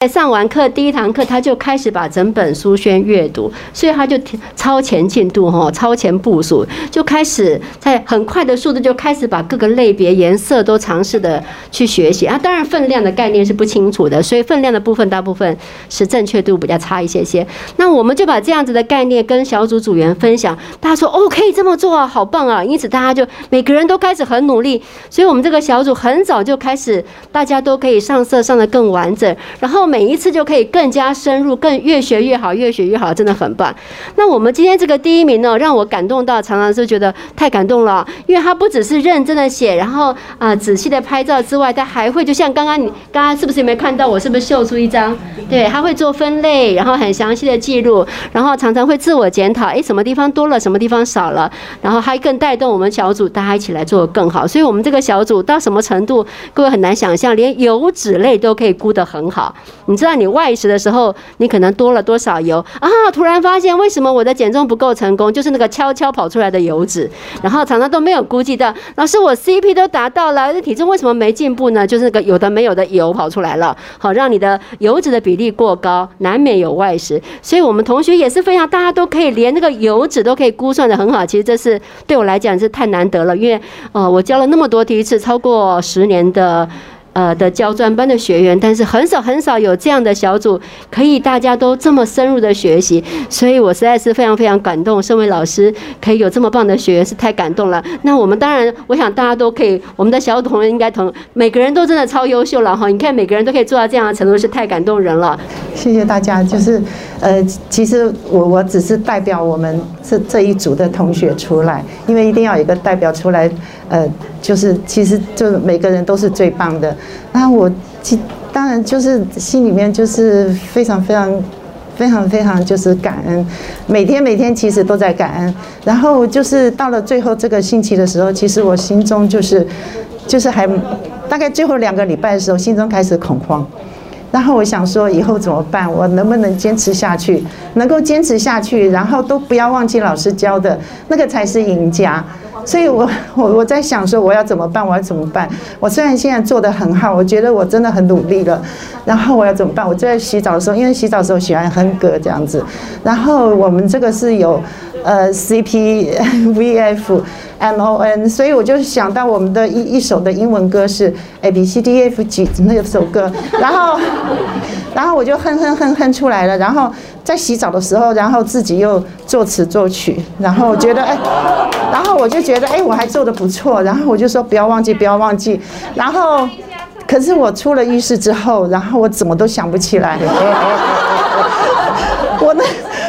在上完课第一堂课，他就开始把整本书先阅读，所以他就超前进度哈，超前部署，就开始在很快的速度就开始把各个类别颜色都尝试的去学习啊。当然分量的概念是不清楚的，所以分量的部分大部分是正确度比较差一些些。那我们就把这样子的概念跟小组组员分享，大家说哦可以这么做啊，好棒啊！因此大家就每个人都开始很努力，所以我们这个小组很早就开始，大家都可以上色上的更完整，然后。每一次就可以更加深入，更越学越好，越学越好，真的很棒。那我们今天这个第一名呢，让我感动到常常是觉得太感动了，因为他不只是认真的写，然后啊仔细的拍照之外，他还会就像刚刚你刚刚是不是有没有看到我是不是秀出一张？对，他会做分类，然后很详细的记录，然后常常会自我检讨，哎，什么地方多了，什么地方少了，然后还更带动我们小组大家一起来做得更好。所以，我们这个小组到什么程度，各位很难想象，连油脂类都可以估得很好。你知道你外食的时候，你可能多了多少油啊？突然发现为什么我的减重不够成功，就是那个悄悄跑出来的油脂，然后常常都没有估计到。老师，我 CP 都达到了，这体重为什么没进步呢？就是那个有的没有的油跑出来了，好让你的油脂的比例过高，难免有外食。所以我们同学也是非常，大家都可以连那个油脂都可以估算的很好。其实这是对我来讲是太难得了，因为呃我教了那么多第一次，超过十年的。呃的教专班的学员，但是很少很少有这样的小组可以大家都这么深入的学习，所以我实在是非常非常感动。身为老师，可以有这么棒的学员是太感动了。那我们当然，我想大家都可以，我们的小组同学应该同每个人都真的超优秀了哈。你看每个人都可以做到这样的程度，是太感动人了。谢谢大家。就是呃，其实我我只是代表我们这这一组的同学出来，因为一定要有一个代表出来。呃，就是其实就每个人都是最棒的。那我其当然就是心里面就是非常非常非常非常就是感恩，每天每天其实都在感恩。然后就是到了最后这个星期的时候，其实我心中就是就是还大概最后两个礼拜的时候，心中开始恐慌。然后我想说以后怎么办？我能不能坚持下去？能够坚持下去，然后都不要忘记老师教的那个才是赢家。所以，我我我在想说，我要怎么办？我要怎么办？我虽然现在做的很好，我觉得我真的很努力了。然后我要怎么办？我在洗澡的时候，因为洗澡的时候喜欢哼歌这样子。然后我们这个是有呃 C P V F M O N，所以我就想到我们的一一首的英文歌是 A B C D F G 那首歌。然后，然后我就哼哼哼哼出来了。然后。在洗澡的时候，然后自己又作词作曲，然后觉得哎，然后我就觉得哎，我还做的不错，然后我就说不要忘记，不要忘记。然后，可是我出了浴室之后，然后我怎么都想不起来。我那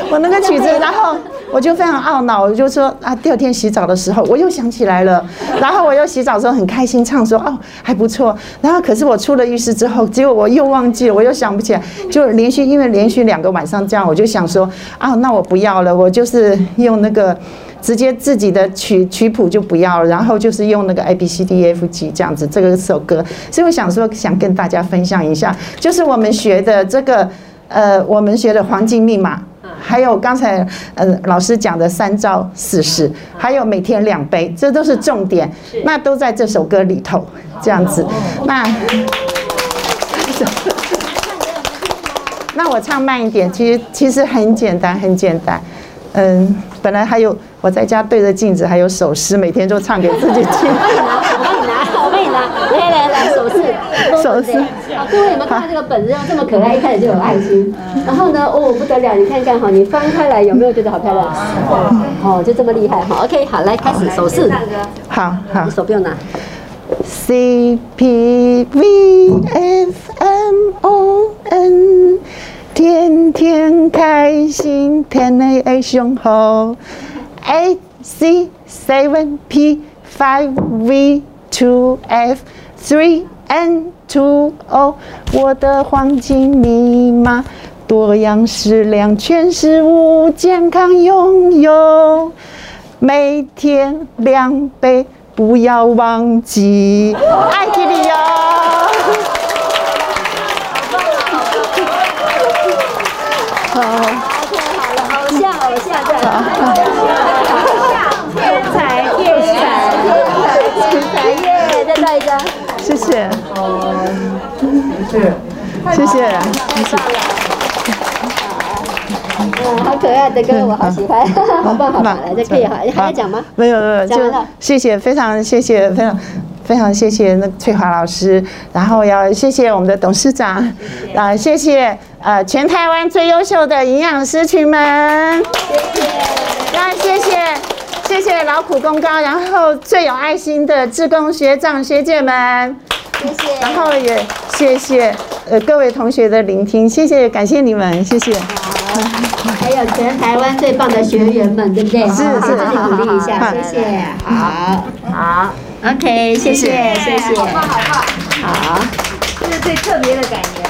我那个曲子，然后。我就非常懊恼，我就说啊，第二天洗澡的时候，我又想起来了，然后我又洗澡的时候很开心唱说哦还不错，然后可是我出了浴室之后，结果我又忘记了，我又想不起来，就连续因为连续两个晚上这样，我就想说啊，那我不要了，我就是用那个直接自己的曲曲谱就不要了，然后就是用那个 A B C D F G 这样子这个首歌，所以我想说想跟大家分享一下，就是我们学的这个呃，我们学的黄金密码。还有刚才呃老师讲的三招四式，还有每天两杯，这都是重点，那都在这首歌里头，这样子。那 那我唱慢一点，其实其实很简单，很简单。嗯，本来还有我在家对着镜子，还有首诗，每天都唱给自己听。我帮你拿，我帮你拿，我帮你拿来来来，手势，手势。好，各位，你们看这个本子上，这么可爱，一开始就有爱心。然后呢，哦，不得了，你看看哈，你翻开来有没有觉得好漂亮？哦，就这么厉害哈。OK，好，来开始手势。好好，手不用拿。C P V F M O N，天天开心，天内 A 雄厚。A C seven P five V two F three N two O，我的黄金密码，多样适量，全食物健康拥有，每天两杯，不要忘记，爱体力哦。好，OK，好了，偶像，偶像，对，天才，天才，天才，天才耶，再来一张。谢谢，谢谢，谢谢。谢。嗯，好可爱的歌，我好喜欢，好棒好棒，来，这可以还还要讲吗？没有没有，就谢。谢，非常谢。谢，非常非常谢。谢那翠华老师，然后要谢。谢我们的董事长，啊，谢。谢呃全台湾最优秀的营养师群们，谢谢，那谢谢谢谢劳苦功高，然后最有爱心的志工学长学姐们，谢谢，然后也谢谢呃各位同学的聆听，谢谢感谢你们，谢谢。还有全台湾最棒的学员们，对不对？是是，这里鼓励一下，谢谢。好，好，OK，谢谢，谢谢，好棒，好棒，好，这是最特别的感觉。